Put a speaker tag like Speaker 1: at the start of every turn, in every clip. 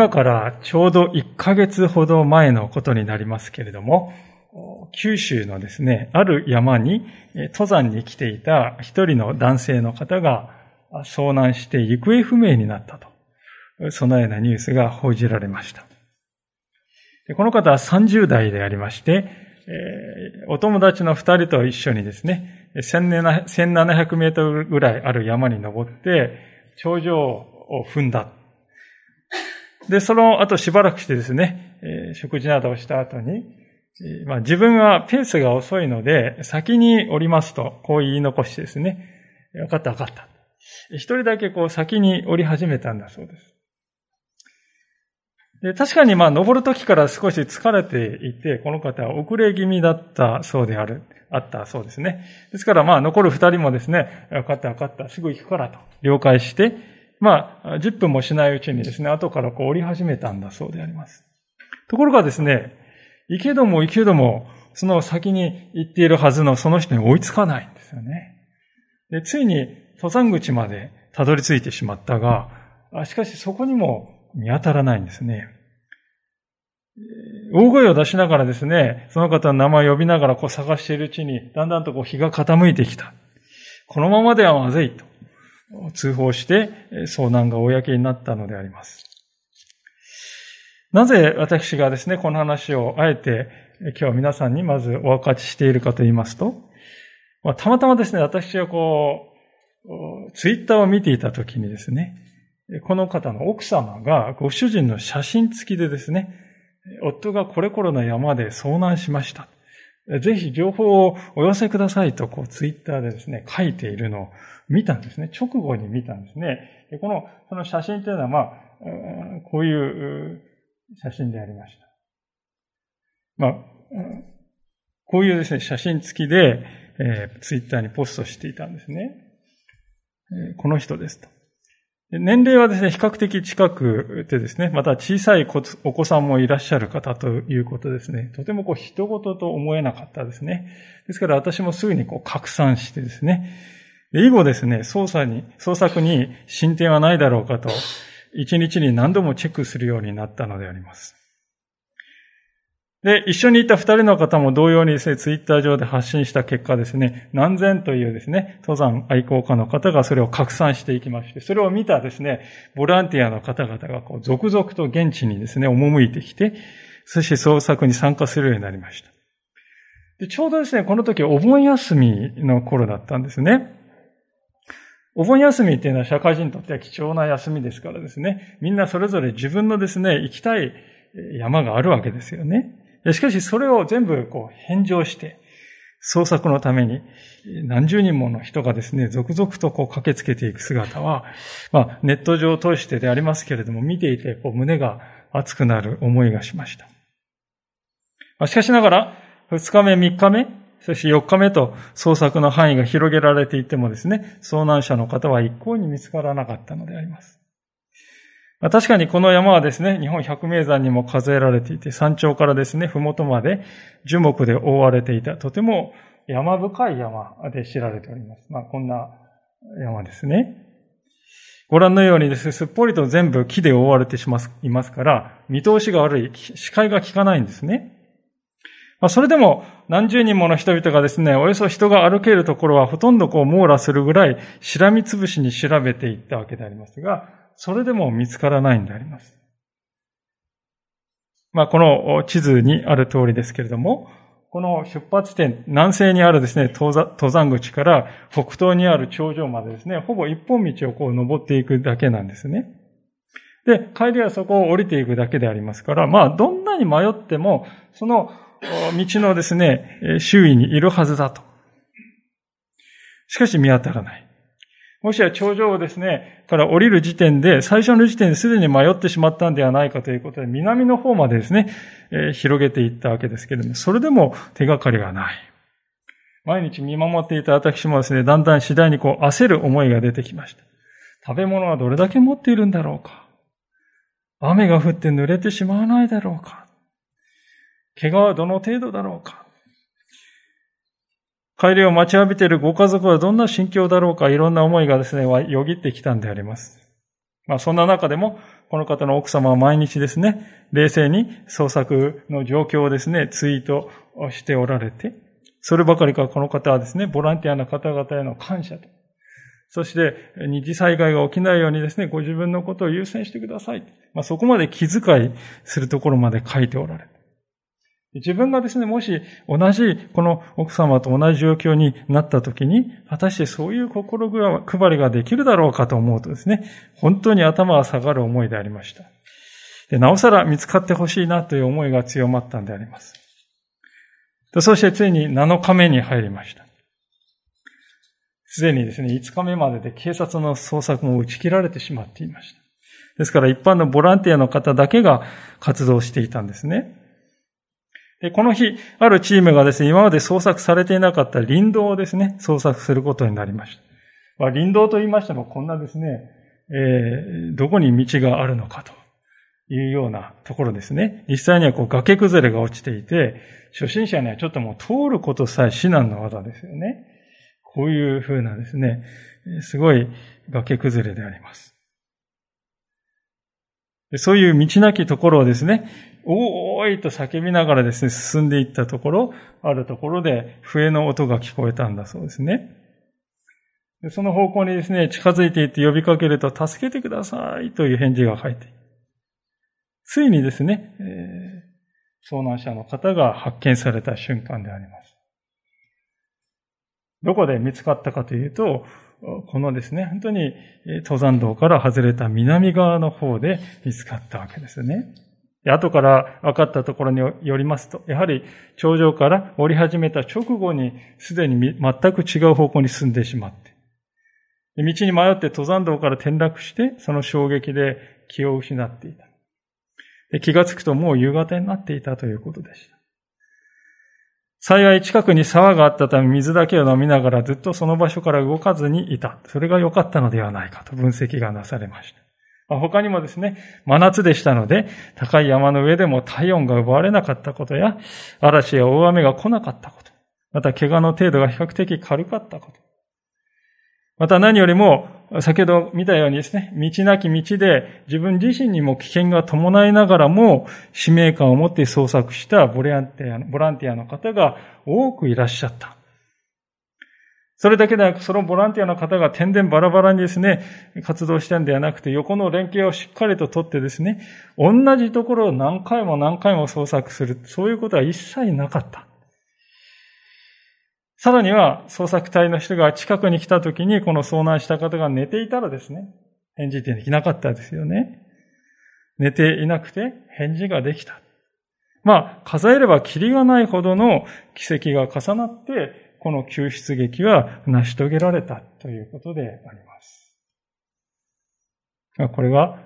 Speaker 1: 今からちょうど1ヶ月ほど前のことになりますけれども、九州のですね、ある山に登山に来ていた一人の男性の方が遭難して行方不明になったと、そのようなニュースが報じられました。この方は30代でありまして、お友達の二人と一緒にですね、1700メートルぐらいある山に登って、頂上を踏んだ。で、その後しばらくしてですね、えー、食事などをした後に、えー、まあ、自分はペースが遅いので、先に降りますと、こう言い残してですね、分かった分かった。一人だけこう先に降り始めたんだそうです。で確かにまあ登る時から少し疲れていて、この方は遅れ気味だったそうである、あったそうですね。ですからまあ残る二人もですね、分かった分かった、すぐ行くからと了解して、まあ、10分もしないうちにですね、後からこう降り始めたんだそうであります。ところがですね、行けども行けども、その先に行っているはずのその人に追いつかないんですよね。で、ついに登山口までたどり着いてしまったが、しかしそこにも見当たらないんですね。大声を出しながらですね、その方の名前を呼びながらこう探しているうちに、だんだんとこう日が傾いてきた。このままではまずいと。通報して遭難が公になったのであります。なぜ私がですね、この話をあえて今日皆さんにまずお分かちしているかと言いますと、たまたまですね、私はこう、ツイッターを見ていたときにですね、この方の奥様がご主人の写真付きでですね、夫がこれこれの山で遭難しました。ぜひ情報をお寄せくださいと、こう、ツイッターでですね、書いているのを見たんですね。直後に見たんですね。でこの、その写真というのは、まあ、こういう写真でありました。まあ、こういうですね、写真付きで、えー、ツイッターにポストしていたんですね。えー、この人ですと。年齢はですね、比較的近くてですね、また小さいお子さんもいらっしゃる方ということですね、とてもこう人事と思えなかったですね。ですから私もすぐにこう拡散してですね、以後ですね、捜査に、捜索に進展はないだろうかと、一日に何度もチェックするようになったのであります。で、一緒にいた二人の方も同様にですね、ツイッター上で発信した結果ですね、何千というですね、登山愛好家の方がそれを拡散していきまして、それを見たですね、ボランティアの方々がこう続々と現地にですね、赴いてきて、そして創作に参加するようになりました。でちょうどですね、この時お盆休みの頃だったんですね。お盆休みっていうのは社会人にとっては貴重な休みですからですね、みんなそれぞれ自分のですね、行きたい山があるわけですよね。しかしそれを全部こう返上して、創作のために何十人もの人がですね、続々とこう駆けつけていく姿は、まあネット上を通してでありますけれども、見ていてこう胸が熱くなる思いがしました。しかしながら、二日目、三日目、そして四日目と創作の範囲が広げられていてもですね、遭難者の方は一向に見つからなかったのであります。確かにこの山はですね、日本百名山にも数えられていて、山頂からですね、ふもとまで樹木で覆われていた、とても山深い山で知られております。まあ、こんな山ですね。ご覧のようにですね、すっぽりと全部木で覆われてしまいますから、見通しが悪い、視界が効かないんですね。まあ、それでも何十人もの人々がですね、およそ人が歩けるところはほとんどこう網羅するぐらい、しらみつぶしに調べていったわけでありますが、それでも見つからないんであります。まあ、この地図にある通りですけれども、この出発点、南西にあるですね、登山口から北東にある頂上までですね、ほぼ一本道をこう登っていくだけなんですね。で、帰りはそこを降りていくだけでありますから、まあ、どんなに迷っても、その道のですね、周囲にいるはずだと。しかし見当たらない。もしや頂上をですね、から降りる時点で、最初の時点ですでに迷ってしまったんではないかということで、南の方までですね、えー、広げていったわけですけれども、それでも手がかりがない。毎日見守っていた私もですね、だんだん次第にこう焦る思いが出てきました。食べ物はどれだけ持っているんだろうか。雨が降って濡れてしまわないだろうか。怪我はどの程度だろうか。帰りを待ちわびているご家族はどんな心境だろうか、いろんな思いがですね、よぎってきたんであります。まあそんな中でも、この方の奥様は毎日ですね、冷静に捜索の状況をですね、ツイートしておられて、そればかりかこの方はですね、ボランティアの方々への感謝と、そして、二次災害が起きないようにですね、ご自分のことを優先してください。まあ、そこまで気遣いするところまで書いておられる。自分がですね、もし同じこの奥様と同じ状況になった時に、果たしてそういう心配りができるだろうかと思うとですね、本当に頭が下がる思いでありました。でなおさら見つかってほしいなという思いが強まったんであります。そしてついに7日目に入りました。すでにですね、5日目までで警察の捜索も打ち切られてしまっていました。ですから一般のボランティアの方だけが活動していたんですね。この日、あるチームがですね、今まで捜索されていなかった林道をですね、捜索することになりました。まあ、林道と言いましても、こんなですね、えー、どこに道があるのかというようなところですね。実際にはこう崖崩れが落ちていて、初心者にはちょっともう通ることさえ至難の技ですよね。こういうふうなですね、すごい崖崩れであります。そういう道なきところをですね、おーいと叫びながらですね、進んでいったところ、あるところで笛の音が聞こえたんだそうですね。その方向にですね、近づいていって呼びかけると、助けてくださいという返事が返ってついにですね、えー、遭難者の方が発見された瞬間であります。どこで見つかったかというと、このですね、本当に登山道から外れた南側の方で見つかったわけですよね。後から分かったところによりますと、やはり頂上から降り始めた直後にすでに全く違う方向に進んでしまって、道に迷って登山道から転落して、その衝撃で気を失っていた。気がつくともう夕方になっていたということでした。幸い近くに沢があったため水だけを飲みながらずっとその場所から動かずにいた。それが良かったのではないかと分析がなされました。他にもですね、真夏でしたので、高い山の上でも体温が奪われなかったことや、嵐や大雨が来なかったこと、また怪我の程度が比較的軽かったこと、また何よりも、先ほど見たようにですね、道なき道で自分自身にも危険が伴いながらも使命感を持って捜索したボランティアボランティアの方が多くいらっしゃった。それだけでなく、そのボランティアの方が点々バラバラにですね、活動したんではなくて、横の連携をしっかりと取ってですね、同じところを何回も何回も捜索する。そういうことは一切なかった。さらには、捜索隊の人が近くに来た時に、この遭難した方が寝ていたらですね、返事できなかったですよね。寝ていなくて返事ができた。まあ、数えればキリがないほどの奇跡が重なって、この救出劇は成し遂げられたということであります。これは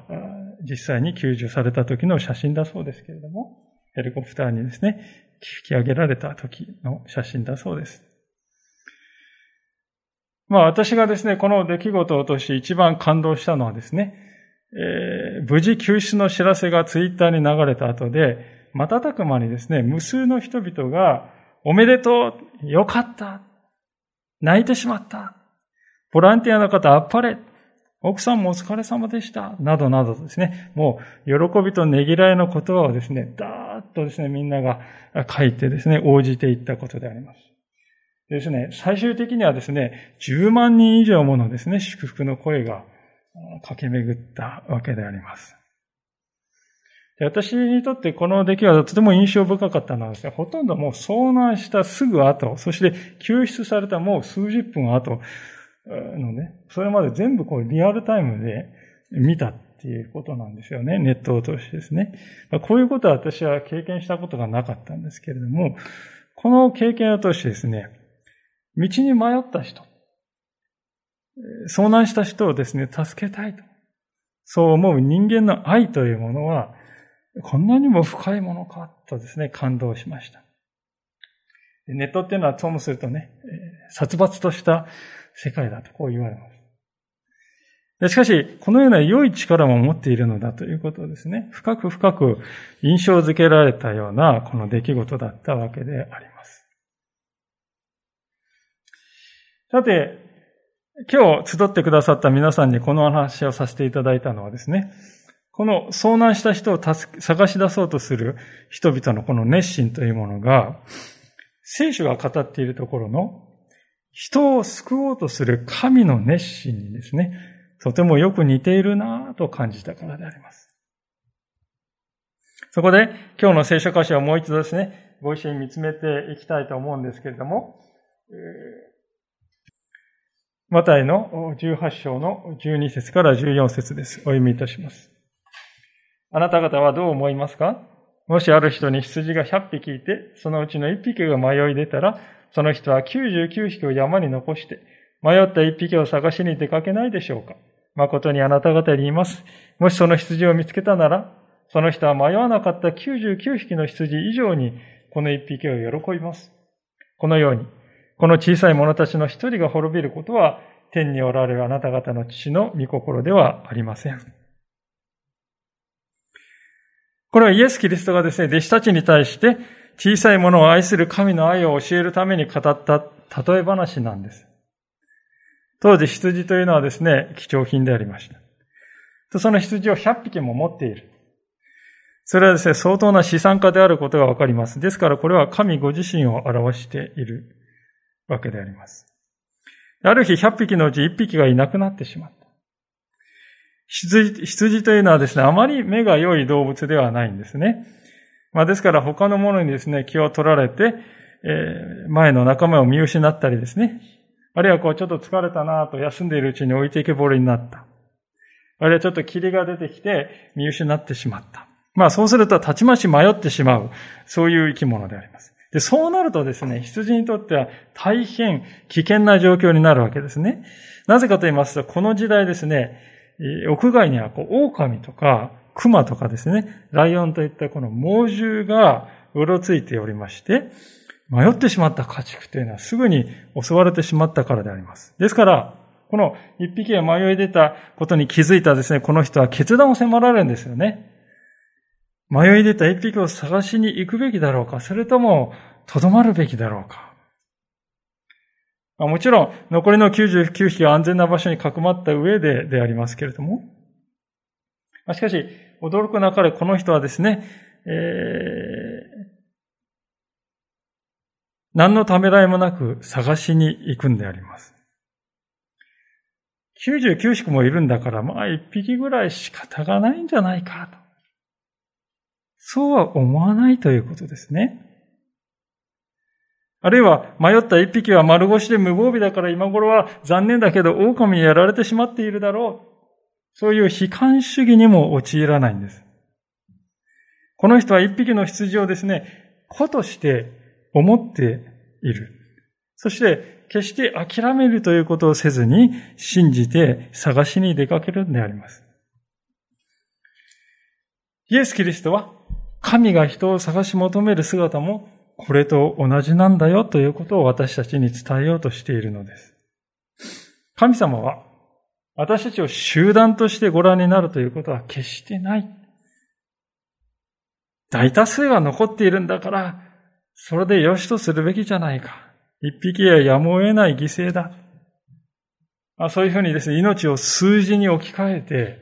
Speaker 1: 実際に救助された時の写真だそうですけれども、ヘリコプターにですね、引き上げられた時の写真だそうです。まあ私がですね、この出来事を通して一番感動したのはですね、えー、無事救出の知らせがツイッターに流れた後で、瞬く間にですね、無数の人々が、おめでとうよかった。泣いてしまった。ボランティアの方あっぱれ。奥さんもお疲れ様でした。などなどですね、もう喜びとねぎらいの言葉をですね、だーっとですね、みんなが書いてですね、応じていったことであります。ですね、最終的にはですね、10万人以上ものですね、祝福の声が駆け巡ったわけであります。で私にとってこの出来はとても印象深かったのはですね、ほとんどもう遭難したすぐ後、そして救出されたもう数十分後のね、それまで全部こうリアルタイムで見たっていうことなんですよね。ネットを通してですね。まあこういうことは私は経験したことがなかったんですけれども、この経験を通してですね、道に迷った人。遭難した人をですね、助けたいと。そう思う人間の愛というものは、こんなにも深いものかとですね、感動しました。ネットっていうのはともするとね、殺伐とした世界だとこう言われます。しかし、このような良い力も持っているのだということをですね、深く深く印象づけられたようなこの出来事だったわけであります。さて、今日集ってくださった皆さんにこの話をさせていただいたのはですね、この遭難した人を探し出そうとする人々のこの熱心というものが、聖書が語っているところの人を救おうとする神の熱心にですね、とてもよく似ているなぁと感じたからであります。そこで今日の聖書箇所をもう一度ですね、ご一緒に見つめていきたいと思うんですけれども、マタイの18章の12節から14節です。お読みいたします。あなた方はどう思いますか？もしある人に羊が100匹いて、そのうちの1匹が迷い出たら、その人は99匹を山に残して、迷った1匹を探しに出かけないでしょうか？誠にあなた方に言います。もしその羊を見つけたなら、その人は迷わなかった99匹の羊以上に、この1匹を喜びます。このように、この小さい者たちの一人が滅びることは、天におられるあなた方の父の御心ではありません。これはイエス・キリストがですね、弟子たちに対して小さいものを愛する神の愛を教えるために語った例え話なんです。当時羊というのはですね、貴重品でありました。その羊を100匹も持っている。それはですね、相当な資産家であることがわかります。ですからこれは神ご自身を表しているわけであります。ある日100匹のうち1匹がいなくなってしまった。羊、羊というのはですね、あまり目が良い動物ではないんですね。まあですから他のものにですね、気を取られて、えー、前の仲間を見失ったりですね。あるいはこうちょっと疲れたなと休んでいるうちに置いていけぼりになった。あるいはちょっと霧が出てきて見失ってしまった。まあそうするとたちまち迷ってしまう。そういう生き物であります。で、そうなるとですね、羊にとっては大変危険な状況になるわけですね。なぜかと言いますと、この時代ですね、屋外にはこう狼とか熊とかですね、ライオンといったこの猛獣がうろついておりまして、迷ってしまった家畜というのはすぐに襲われてしまったからであります。ですから、この一匹が迷い出たことに気づいたですね、この人は決断を迫られるんですよね。迷い出た一匹を探しに行くべきだろうか、それとも、とどまるべきだろうか。もちろん、残りの99匹は安全な場所にかくまった上ででありますけれども。しかし、驚くなかれ、この人はですね、えー、何のためらいもなく探しに行くんであります。99匹もいるんだから、まあ1匹ぐらい仕方がないんじゃないかと。そうは思わないということですね。あるいは迷った一匹は丸腰で無防備だから今頃は残念だけど狼にやられてしまっているだろう。そういう悲観主義にも陥らないんです。この人は一匹の羊をですね、子として思っている。そして決して諦めるということをせずに信じて探しに出かけるんであります。イエス・キリストは神が人を探し求める姿もこれと同じなんだよということを私たちに伝えようとしているのです。神様は私たちを集団としてご覧になるということは決してない。大多数が残っているんだから、それで良しとするべきじゃないか。一匹ややむを得ない犠牲だ。あそういうふうにですね、命を数字に置き換えて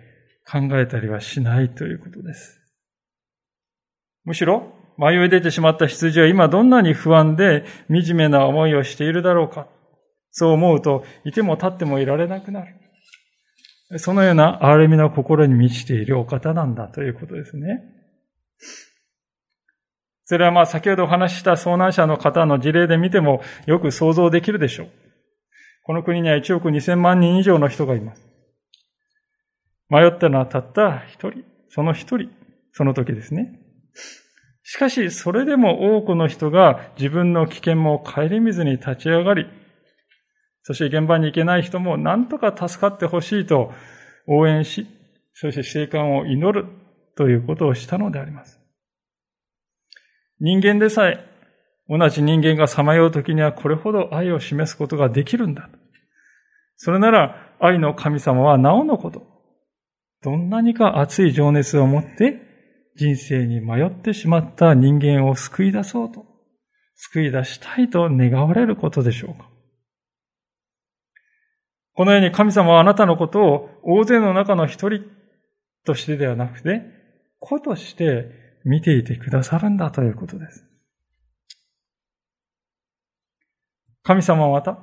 Speaker 1: 考えたりはしないということです。むしろ、迷い出てしまった羊は今どんなに不安で惨めな思いをしているだろうか。そう思うと、いても立ってもいられなくなる。そのような憐れみの心に満ちているお方なんだということですね。それはまあ先ほどお話しした遭難者の方の事例で見てもよく想像できるでしょう。この国には1億2000万人以上の人がいます。迷ったのはたった一人、その一人、その時ですね。しかし、それでも多くの人が自分の危険も顧みずに立ち上がり、そして現場に行けない人も何とか助かってほしいと応援し、そして生還を祈るということをしたのであります。人間でさえ、同じ人間がさまよう時にはこれほど愛を示すことができるんだ。それなら愛の神様はなおのこと。どんなにか熱い情熱を持って人生に迷ってしまった人間を救い出そうと、救い出したいと願われることでしょうか。このように神様はあなたのことを大勢の中の一人としてではなくて、子として見ていてくださるんだということです。神様はまた、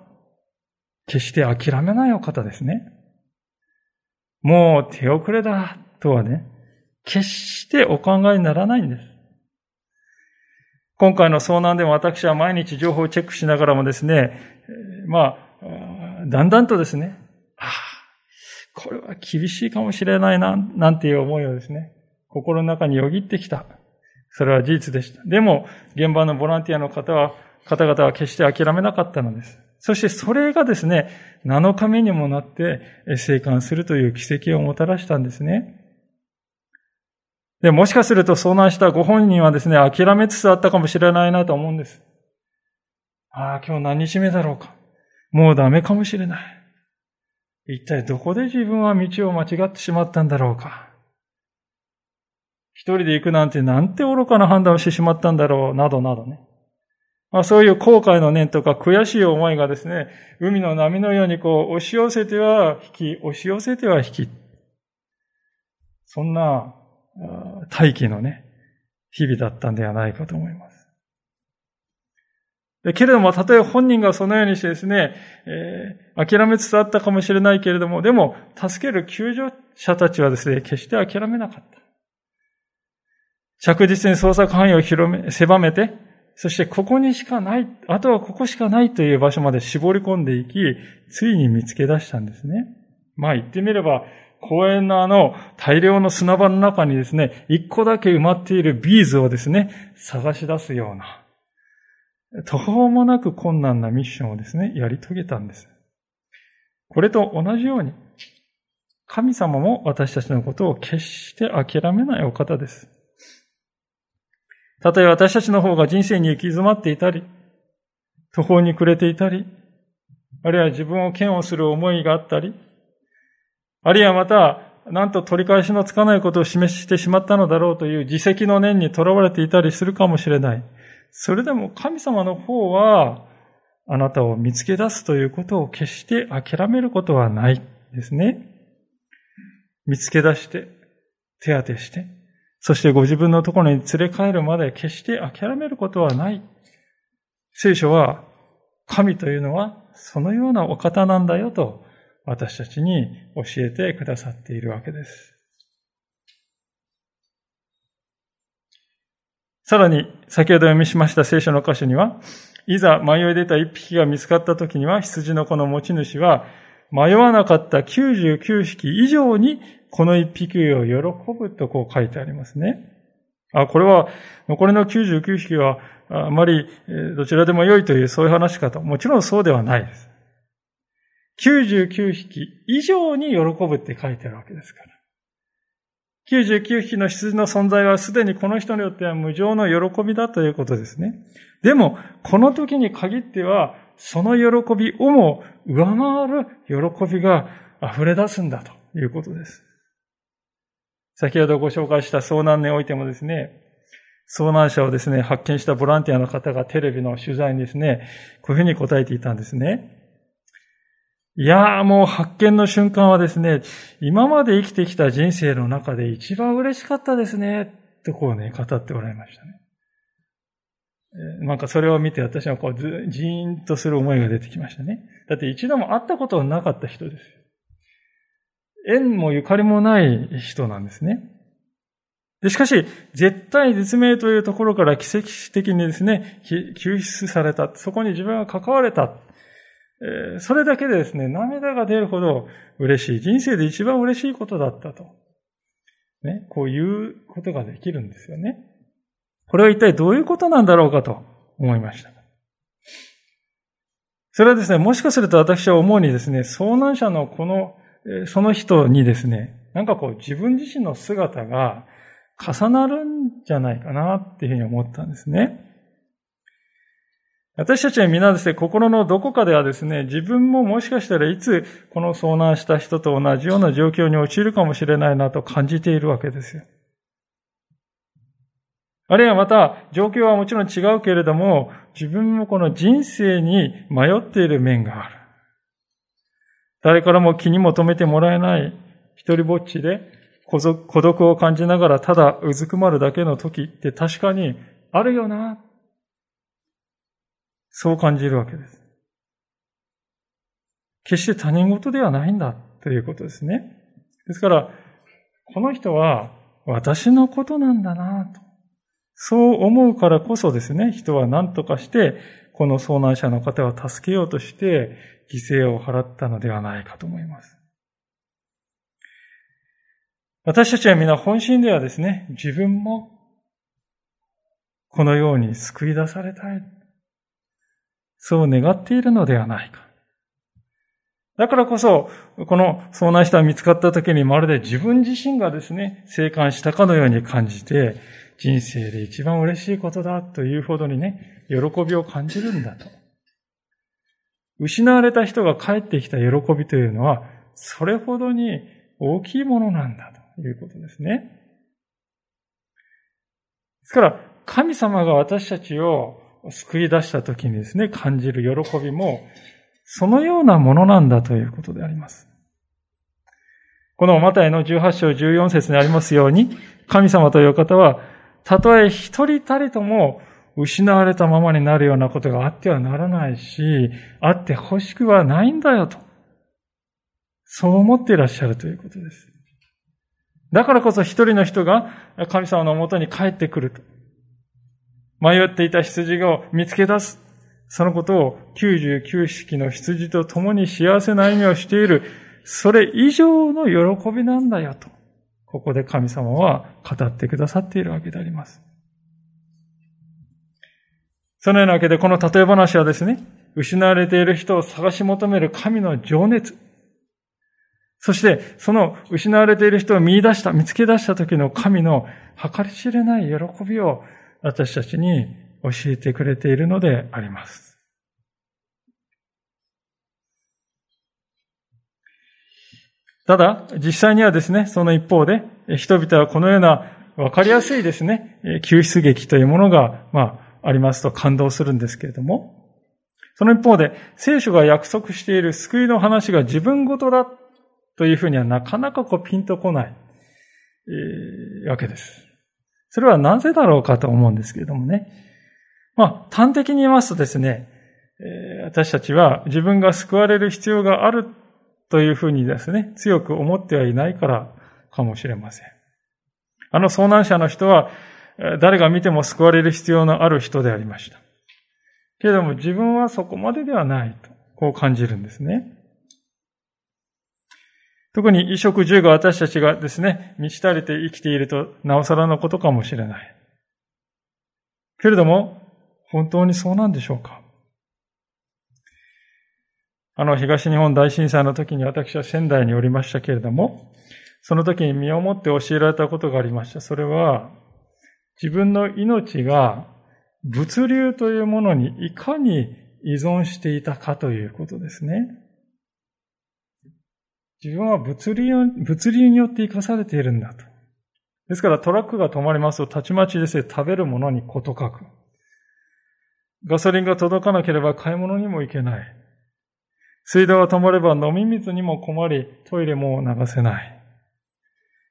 Speaker 1: 決して諦めないお方ですね。もう手遅れだとはね、決してお考えにならないんです。今回の遭難でも私は毎日情報をチェックしながらもですね、まあ、だんだんとですね、ああ、これは厳しいかもしれないな、なんていう思いをですね、心の中によぎってきた。それは事実でした。でも、現場のボランティアの方は、方々は決して諦めなかったのです。そしてそれがですね、7日目にもなって生還するという奇跡をもたらしたんですね。で、もしかすると遭難したご本人はですね、諦めつつあったかもしれないなと思うんです。ああ、今日何日目だろうか。もうダメかもしれない。一体どこで自分は道を間違ってしまったんだろうか。一人で行くなんてなんて愚かな判断をしてしまったんだろう、などなどね。まあ、そういう後悔の念とか悔しい思いがですね、海の波のようにこう押し寄せては引き、押し寄せては引き。そんな大気のね、日々だったんではないかと思います。けれども、たとえ本人がそのようにしてですね、えー、諦めつつあったかもしれないけれども、でも、助ける救助者たちはですね、決して諦めなかった。着実に捜索範囲を広め、狭めて、そしてここにしかない、あとはここしかないという場所まで絞り込んでいき、ついに見つけ出したんですね。まあ言ってみれば、公園のあの大量の砂場の中にですね、一個だけ埋まっているビーズをですね、探し出すような、途方もなく困難なミッションをですね、やり遂げたんです。これと同じように、神様も私たちのことを決して諦めないお方です。たとえ私たちの方が人生に行き詰まっていたり、途方に暮れていたり、あるいは自分を嫌悪する思いがあったり、あるいはまた、なんと取り返しのつかないことを示してしまったのだろうという自責の念にとらわれていたりするかもしれない。それでも神様の方は、あなたを見つけ出すということを決して諦めることはないですね。見つけ出して、手当てして、そしてご自分のところに連れ帰るまで決して諦めることはない。聖書は、神というのはそのようなお方なんだよと私たちに教えてくださっているわけです。さらに、先ほど読みしました聖書の箇所には、いざ迷い出た一匹が見つかった時には、羊の子の持ち主は、迷わなかった99匹以上に、この一匹を喜ぶとこう書いてありますね。あ、これは、残りの99匹は、あまりどちらでも良いというそういう話かと。もちろんそうではないです。99匹以上に喜ぶって書いてあるわけですから。99匹の羊の存在はすでにこの人によっては無常の喜びだということですね。でも、この時に限っては、その喜びをも上回る喜びが溢れ出すんだということです。先ほどご紹介した遭難においてもですね、遭難者をですね、発見したボランティアの方がテレビの取材にですね、こういうふうに答えていたんですね。いやーもう発見の瞬間はですね、今まで生きてきた人生の中で一番嬉しかったですね、とこうね、語っておられましたね。なんかそれを見て私はこうじーんとする思いが出てきましたね。だって一度も会ったことのなかった人です。縁もゆかりもない人なんですね。でしかし、絶対絶命というところから奇跡的にですね、救出された。そこに自分が関われた。それだけでですね、涙が出るほど嬉しい。人生で一番嬉しいことだったと。ね、こういうことができるんですよね。これは一体どういうことなんだろうかと思いました。それはですね、もしかすると私は思うにですね、遭難者のこの、その人にですね、なんかこう自分自身の姿が重なるんじゃないかなっていうふうに思ったんですね。私たちは皆ですね、心のどこかではですね、自分ももしかしたらいつこの遭難した人と同じような状況に陥るかもしれないなと感じているわけですよ。あるいはまた、状況はもちろん違うけれども、自分もこの人生に迷っている面がある。誰からも気にも留めてもらえない、一人ぼっちで孤独を感じながらただうずくまるだけの時って確かにあるよな。そう感じるわけです。決して他人事ではないんだということですね。ですから、この人は私のことなんだなと。そう思うからこそですね、人は何とかして、この遭難者の方を助けようとして、犠牲を払ったのではないかと思います。私たちは皆本心ではですね、自分もこのように救い出されたい。そう願っているのではないか。だからこそ、この遭難者が見つかった時にまるで自分自身がですね、生還したかのように感じて、人生で一番嬉しいことだというほどにね、喜びを感じるんだと。失われた人が帰ってきた喜びというのは、それほどに大きいものなんだということですね。ですから、神様が私たちを救い出した時にですね、感じる喜びも、そのようなものなんだということであります。このマタイの18章14節にありますように、神様という方はたとえ一人たりとも失われたままになるようなことがあってはならないし、あって欲しくはないんだよと。そう思っていらっしゃるということです。だからこそ一人の人が神様のもとに帰ってくると。迷っていた羊を見つけ出す。そのことを99匹の羊と共に幸せな歩みをしている。それ以上の喜びなんだよと。ここで神様は語ってくださっているわけであります。そのようなわけで、この例え話はですね、失われている人を探し求める神の情熱。そして、その失われている人を見出した、見つけ出した時の神の計り知れない喜びを私たちに教えてくれているのであります。ただ、実際にはですね、その一方で、人々はこのようなわかりやすいですね、救出劇というものが、まあ、ありますと感動するんですけれども、その一方で、聖書が約束している救いの話が自分ごとだというふうにはなかなかこうピンとこない、えー、わけです。それはなぜだろうかと思うんですけれどもね。まあ、端的に言いますとですね、私たちは自分が救われる必要があるというふうにですね、強く思ってはいないからかもしれません。あの遭難者の人は、誰が見ても救われる必要のある人でありました。けれども自分はそこまでではないと、こう感じるんですね。特に衣食住が私たちがですね、満ち足りて生きていると、なおさらのことかもしれない。けれども、本当にそうなんでしょうか？あの東日本大震災の時に私は仙台におりましたけれども、その時に身をもって教えられたことがありました。それは、自分の命が物流というものにいかに依存していたかということですね。自分は物流物流によって生かされているんだと。ですからトラックが止まりますと、たちまちですね、食べるものにこと書く。ガソリンが届かなければ買い物にも行けない。水道が止まれば飲み水にも困り、トイレも流せない。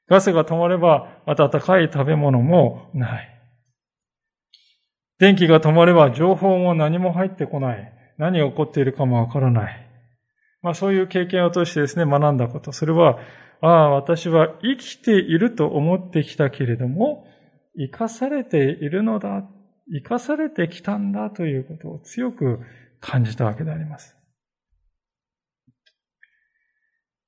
Speaker 1: ガスが止まれば温かい食べ物もない。電気が止まれば情報も何も入ってこない。何が起こっているかもわからない。まあそういう経験を通してですね、学んだこと。それは、ああ、私は生きていると思ってきたけれども、生かされているのだ、生かされてきたんだということを強く感じたわけであります。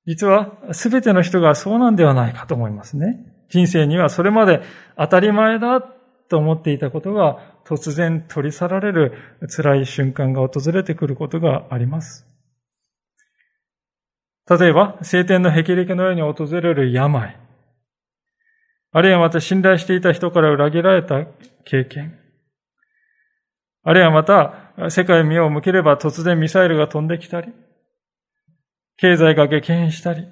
Speaker 1: 実は全ての人がそうなんではないかと思いますね。人生にはそれまで当たり前だと思っていたことが突然取り去られる辛い瞬間が訪れてくることがあります。例えば、晴天の霹靂のように訪れる病。あるいはまた信頼していた人から裏切られた経験。あるいはまた、世界を見を向ければ突然ミサイルが飛んできたり、経済が激変したり、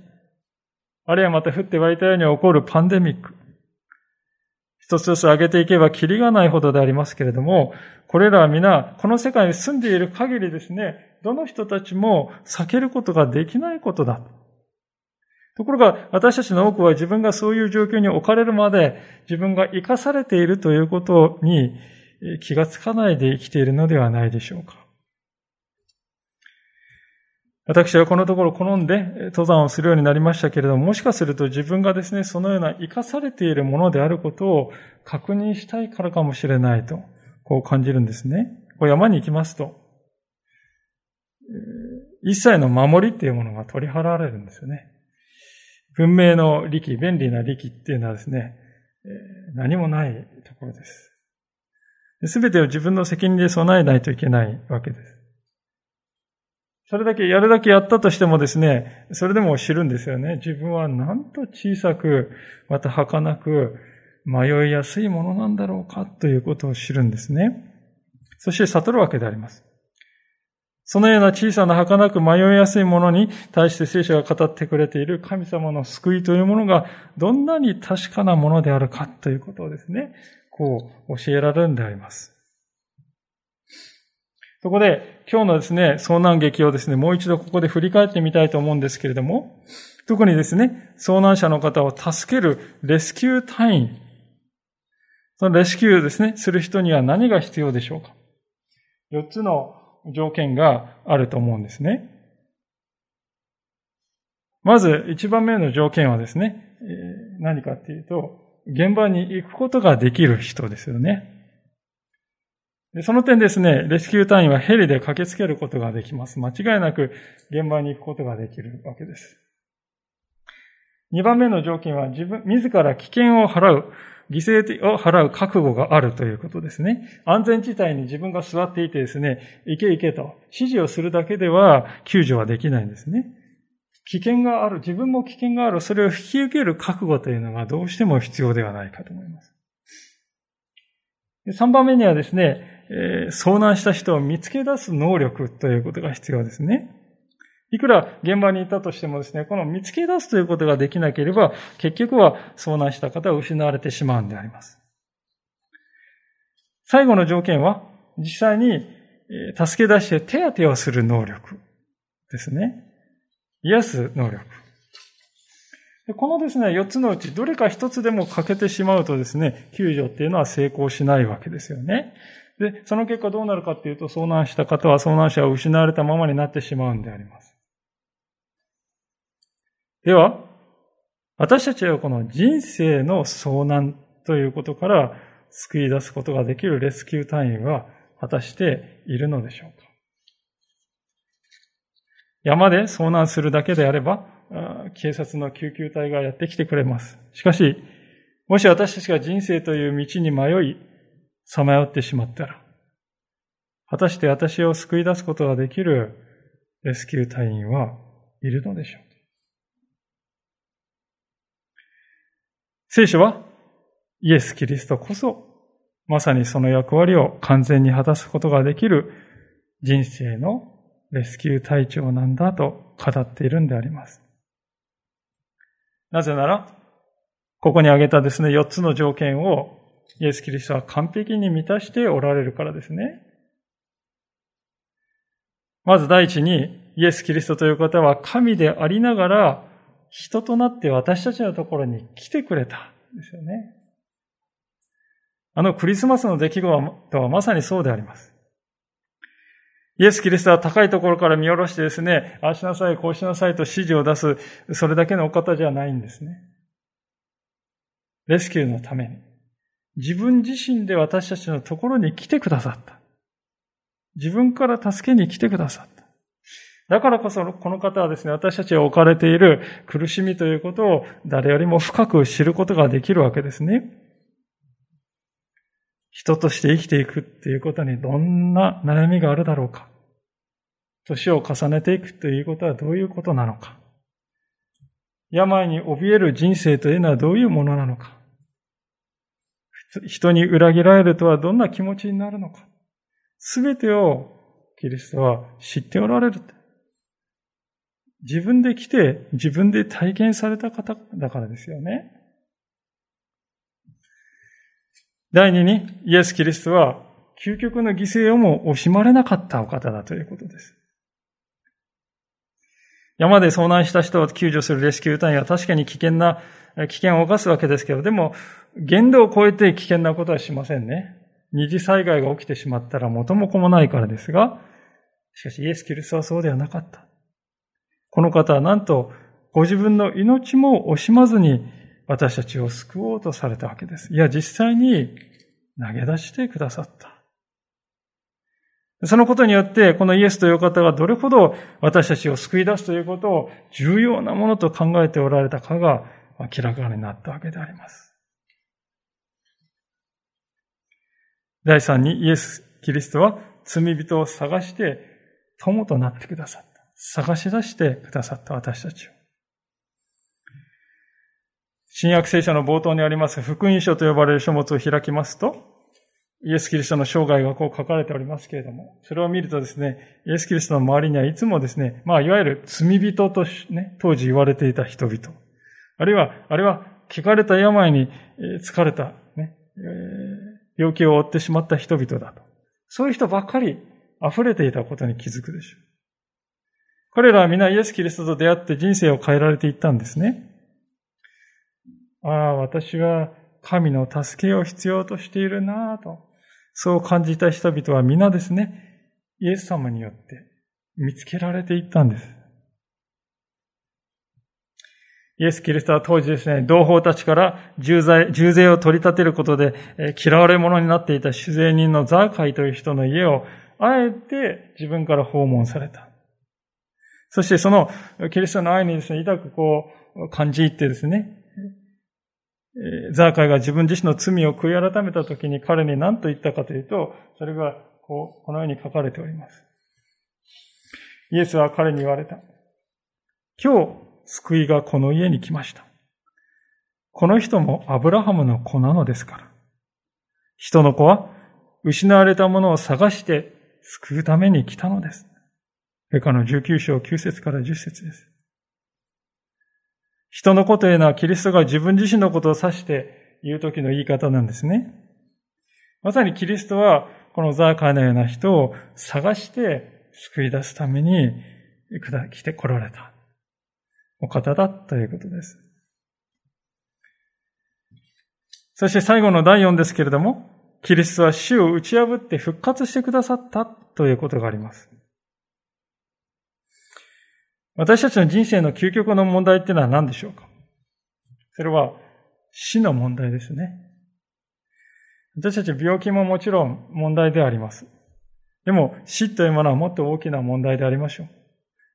Speaker 1: あるいはまた降って湧いたように起こるパンデミック。一つずつ上げていけばキリがないほどでありますけれども、これらは皆、この世界に住んでいる限りですね、どの人たちも避けることができないことだ。ところが、私たちの多くは自分がそういう状況に置かれるまで、自分が生かされているということに気がつかないで生きているのではないでしょうか。私はこのところ好んで登山をするようになりましたけれども、もしかすると自分がですね、そのような生かされているものであることを確認したいからかもしれないと、こう感じるんですね。こう山に行きますと、一切の守りっていうものが取り払われるんですよね。文明の利器、便利な利器っていうのはですね、何もないところです。すべてを自分の責任で備えないといけないわけです。それだけ、やるだけやったとしてもですね、それでも知るんですよね。自分はなんと小さく、また儚く、迷いやすいものなんだろうかということを知るんですね。そして悟るわけであります。そのような小さな儚く迷いやすいものに対して聖書が語ってくれている神様の救いというものがどんなに確かなものであるかということをですね、こう教えられるんであります。そこで、今日のですね、遭難劇をですね、もう一度ここで振り返ってみたいと思うんですけれども、特にですね、遭難者の方を助けるレスキュー隊員。そのレスキューですね、する人には何が必要でしょうか？四つの条件があると思うんですね。まず、一番目の条件はですね、何かっていうと、現場に行くことができる人ですよね。その点ですね、レスキュー隊員はヘリで駆けつけることができます。間違いなく現場に行くことができるわけです。二番目の条件は自分、自ら危険を払う、犠牲を払う覚悟があるということですね。安全地帯に自分が座っていてですね、行け行けと指示をするだけでは救助はできないんですね。危険がある、自分も危険がある、それを引き受ける覚悟というのがどうしても必要ではないかと思います。3番目にはですね、えー、遭難した人を見つけ出す能力ということが必要ですね。いくら現場にいたとしてもですね、この見つけ出すということができなければ、結局は遭難した方は失われてしまうんであります。最後の条件は、実際に助け出して手当てをする能力ですね。癒す能力。このですね、4つのうちどれか1つでも欠けてしまうとですね、救助っていうのは成功しないわけですよね。で、その結果どうなるかっていうと、遭難した方は遭難者を失われたままになってしまうんであります。では、私たちはこの人生の遭難ということから救い出すことができるレスキュー隊員は果たしているのでしょうか山で遭難するだけであれば、警察の救急隊がやってきてくれます。しかし、もし私たちが人生という道に迷い、さまよってしまったら、果たして私を救い出すことができるレスキュー隊員はいるのでしょう聖書はイエス・キリストこそまさにその役割を完全に果たすことができる人生のレスキュー隊長なんだと語っているんであります。なぜなら、ここに挙げたですね、4つの条件をイエス・キリストは完璧に満たしておられるからですね。まず第一に、イエス・キリストという方は神でありながら、人となって私たちのところに来てくれたですよね。あのクリスマスの出来事はまさにそうであります。イエス・キリストは高いところから見下ろしてですね、ああしなさい、こうしなさいと指示を出す、それだけのお方じゃないんですね。レスキューのために。自分自身で私たちのところに来てくださった。自分から助けに来てくださった。だからこそ、この方はですね、私たちが置かれている苦しみということを誰よりも深く知ることができるわけですね。人として生きていくっていうことにどんな悩みがあるだろうか。年を重ねていくということはどういうことなのか。病に怯える人生というのはどういうものなのか。人に裏切られるとはどんな気持ちになるのか。すべてをキリストは知っておられる。自分で来て自分で体験された方だからですよね。第二に、イエス・キリストは究極の犠牲をも惜しまれなかったお方だということです。山で遭難した人を救助するレスキュー隊員は確かに危険な、危険を犯すわけですけど、でも、限度を超えて危険なことはしませんね。二次災害が起きてしまったら元も子もないからですが、しかしイエス・キリストはそうではなかった。この方はなんと、ご自分の命も惜しまずに私たちを救おうとされたわけです。いや、実際に投げ出してくださった。そのことによって、このイエスという方がどれほど私たちを救い出すということを重要なものと考えておられたかが明らかになったわけであります。第三にイエス・キリストは罪人を探して友となってくださった。探し出してくださった私たちを。新約聖書の冒頭にあります福音書と呼ばれる書物を開きますと、イエス・キリストの生涯がこう書かれておりますけれども、それを見るとですね、イエス・キリストの周りにはいつもですね、まあ、いわゆる罪人とね、当時言われていた人々。あるいは、あれは、汚かれた病に疲れた、ね、病気を負ってしまった人々だと。そういう人ばっかり溢れていたことに気づくでしょう。彼らは皆イエス・キリストと出会って人生を変えられていったんですね。ああ、私は神の助けを必要としているなぁと。そう感じた人々は皆ですね、イエス様によって見つけられていったんです。イエス・キリストは当時ですね、同胞たちから重罪、重税を取り立てることで、え嫌われ者になっていた主税人のザーカイという人の家を、あえて自分から訪問された。そしてそのキリストの愛にですね、痛くこう感じ入ってですね、えザーカイが自分自身の罪を悔い改めたときに彼に何と言ったかというと、それがこう、このように書かれております。イエスは彼に言われた。今日、救いがこの家に来ました。この人もアブラハムの子なのですから。人の子は失われたものを探して救うために来たのです。ペカの19章9節から10節です。人のことというのはキリストが自分自身のことを指して言う時の言い方なんですね。まさにキリストはこのザーカーのような人を探して救い出すために来て来られたお方だということです。そして最後の第4ですけれども、キリストは死を打ち破って復活してくださったということがあります。私たちの人生の究極の問題っていうのは何でしょうか？それは死の問題ですね。私たち病気ももちろん問題であります。でも死というものはもっと大きな問題でありましょう。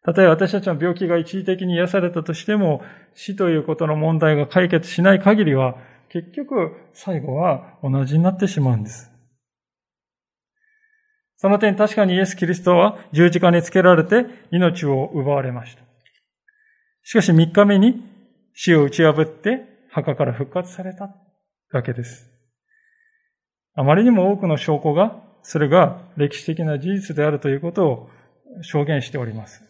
Speaker 1: たとえ私たちの病気が一時的に癒されたとしても、死ということの問題が解決しない限りは、結局最後は同じになってしまうんです。その点確かにイエス・キリストは十字架につけられて命を奪われました。しかし三日目に死を打ち破って墓から復活されたわけです。あまりにも多くの証拠が、それが歴史的な事実であるということを証言しております。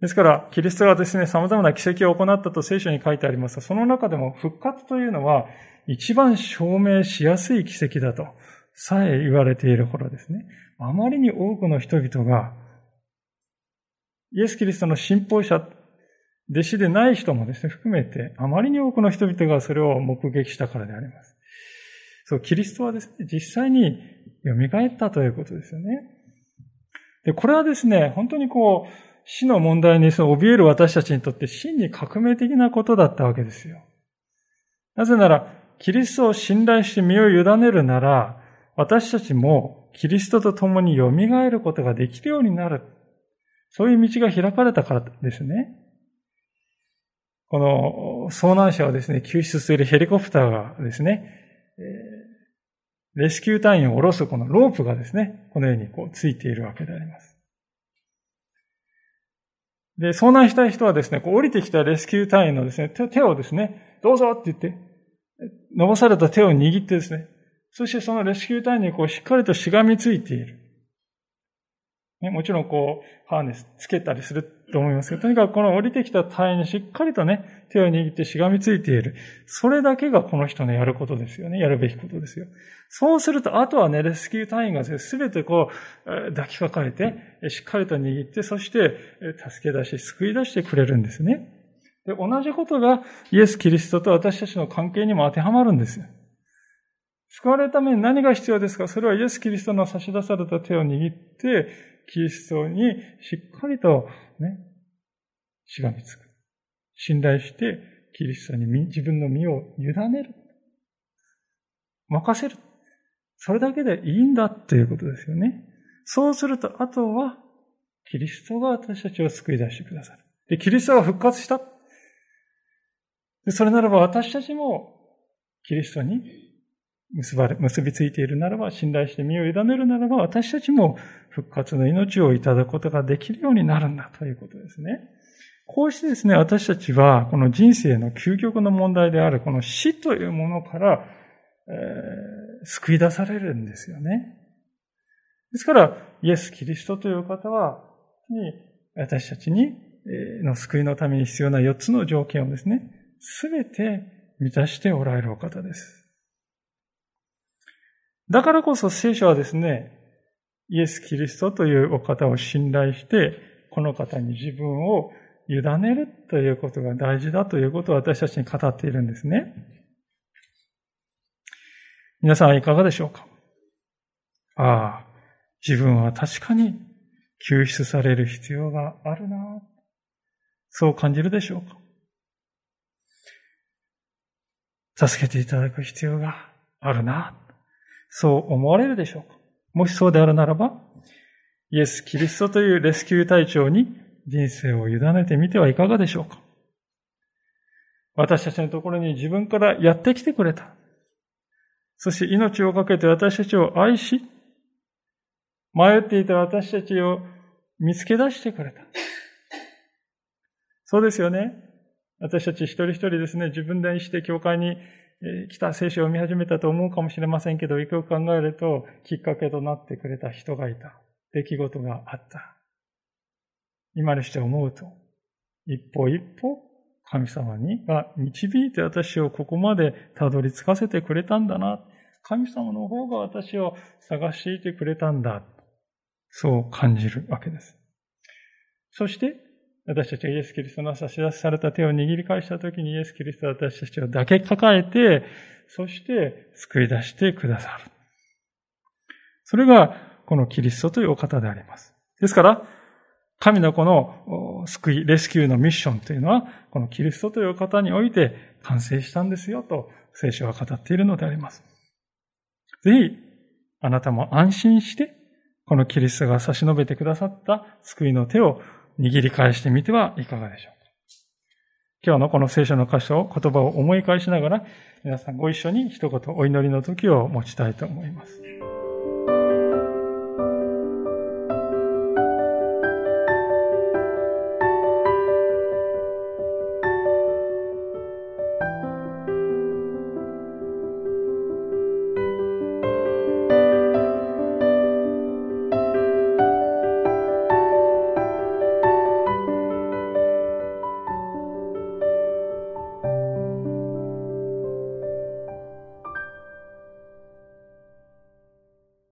Speaker 1: ですから、キリストがですね、様々な奇跡を行ったと聖書に書いてありますが、その中でも復活というのは一番証明しやすい奇跡だとさえ言われているほどですね、あまりに多くの人々が、イエス・キリストの信奉者、弟子でない人もですね、含めて、あまりに多くの人々がそれを目撃したからであります。そう、キリストはですね、実際に蘇ったということですよね。で、これはですね、本当にこう、死の問題にその怯える私たちにとって真に革命的なことだったわけですよ。なぜなら、キリストを信頼して身を委ねるなら、私たちもキリストと共に蘇ることができるようになる。そういう道が開かれたからですね。この遭難者をですね、救出するヘリコプターがですね、レスキュー隊員を下ろすこのロープがですね、このようにこうついているわけであります。で、遭難したい人はですね、こう降りてきたレスキュー隊員のですね、手をですね、どうぞって言って、伸ばされた手を握ってですね、そしてそのレスキュー隊員にこうしっかりとしがみついている。ね、もちろんこう、ハーネスつけたりすると思いますけど、とにかくこの降りてきた隊員にしっかりとね、手を握ってしがみついている。それだけがこの人のやることですよね。やるべきことですよ。そうすると、あとはね、レスキュー隊員がすべてこう、抱きかかえて、しっかりと握って、そして、助け出し、救い出してくれるんですね。で、同じことがイエス・キリストと私たちの関係にも当てはまるんですよ。救われるために何が必要ですか？それはイエス・キリストの差し出された手を握って、キリストにしっかりとね、しがみつく。信頼して、キリストに自分の身を委ねる。任せる。それだけでいいんだっていうことですよね。そうすると、あとは、キリストが私たちを救い出してくださる。で、キリストが復活した。で、それならば私たちも、キリストに結ばれ、結びついているならば、信頼して身を委ねるならば、私たちも復活の命をいただくことができるようになるんだということですね。こうしてですね、私たちは、この人生の究極の問題である、この死というものから、えー、救い出されるんですよね。ですから、イエス・キリストという方は、に私たちに、の救いのために必要な4つの条件をですね、すべて満たしておられるお方です。だからこそ聖書はですね、イエス・キリストというお方を信頼して、この方に自分を委ねるということが大事だということを私たちに語っているんですね。皆さんいかがでしょうか？ああ、自分は確かに救出される必要があるな。そう感じるでしょうか？助けていただく必要があるな。そう思われるでしょうか？もしそうであるならば、イエス・キリストというレスキュー隊長に人生を委ねてみてはいかがでしょうか？私たちのところに自分からやってきてくれた。そして命を懸けて私たちを愛し、迷っていた私たちを見つけ出してくれた。そうですよね。私たち一人一人ですね、自分でして教会に来た聖書を読み始めたと思うかもしれませんけど、よく考えると、きっかけとなってくれた人がいた。出来事があった。今にして思うと、一歩一歩、神様にが導いて私をここまでたどり着かせてくれたんだな。神様の方が私を探していてくれたんだ。そう感じるわけです。そして、私たちがイエス・キリストの差し出された手を握り返したときにイエス・キリストは私たちを抱け抱えて、そして救い出してくださる。それがこのキリストというお方であります。ですから、神のこの救い、レスキューのミッションというのは、このキリストというお方において完成したんですよと聖書は語っているのであります。ぜひ、あなたも安心して、このキリストが差し伸べてくださった救いの手を握り返してみてはいかがでしょうか。今日のこの聖書の箇所を、言葉を思い返しながら、皆さんご一緒に一言お祈りの時を持ちたいと思います。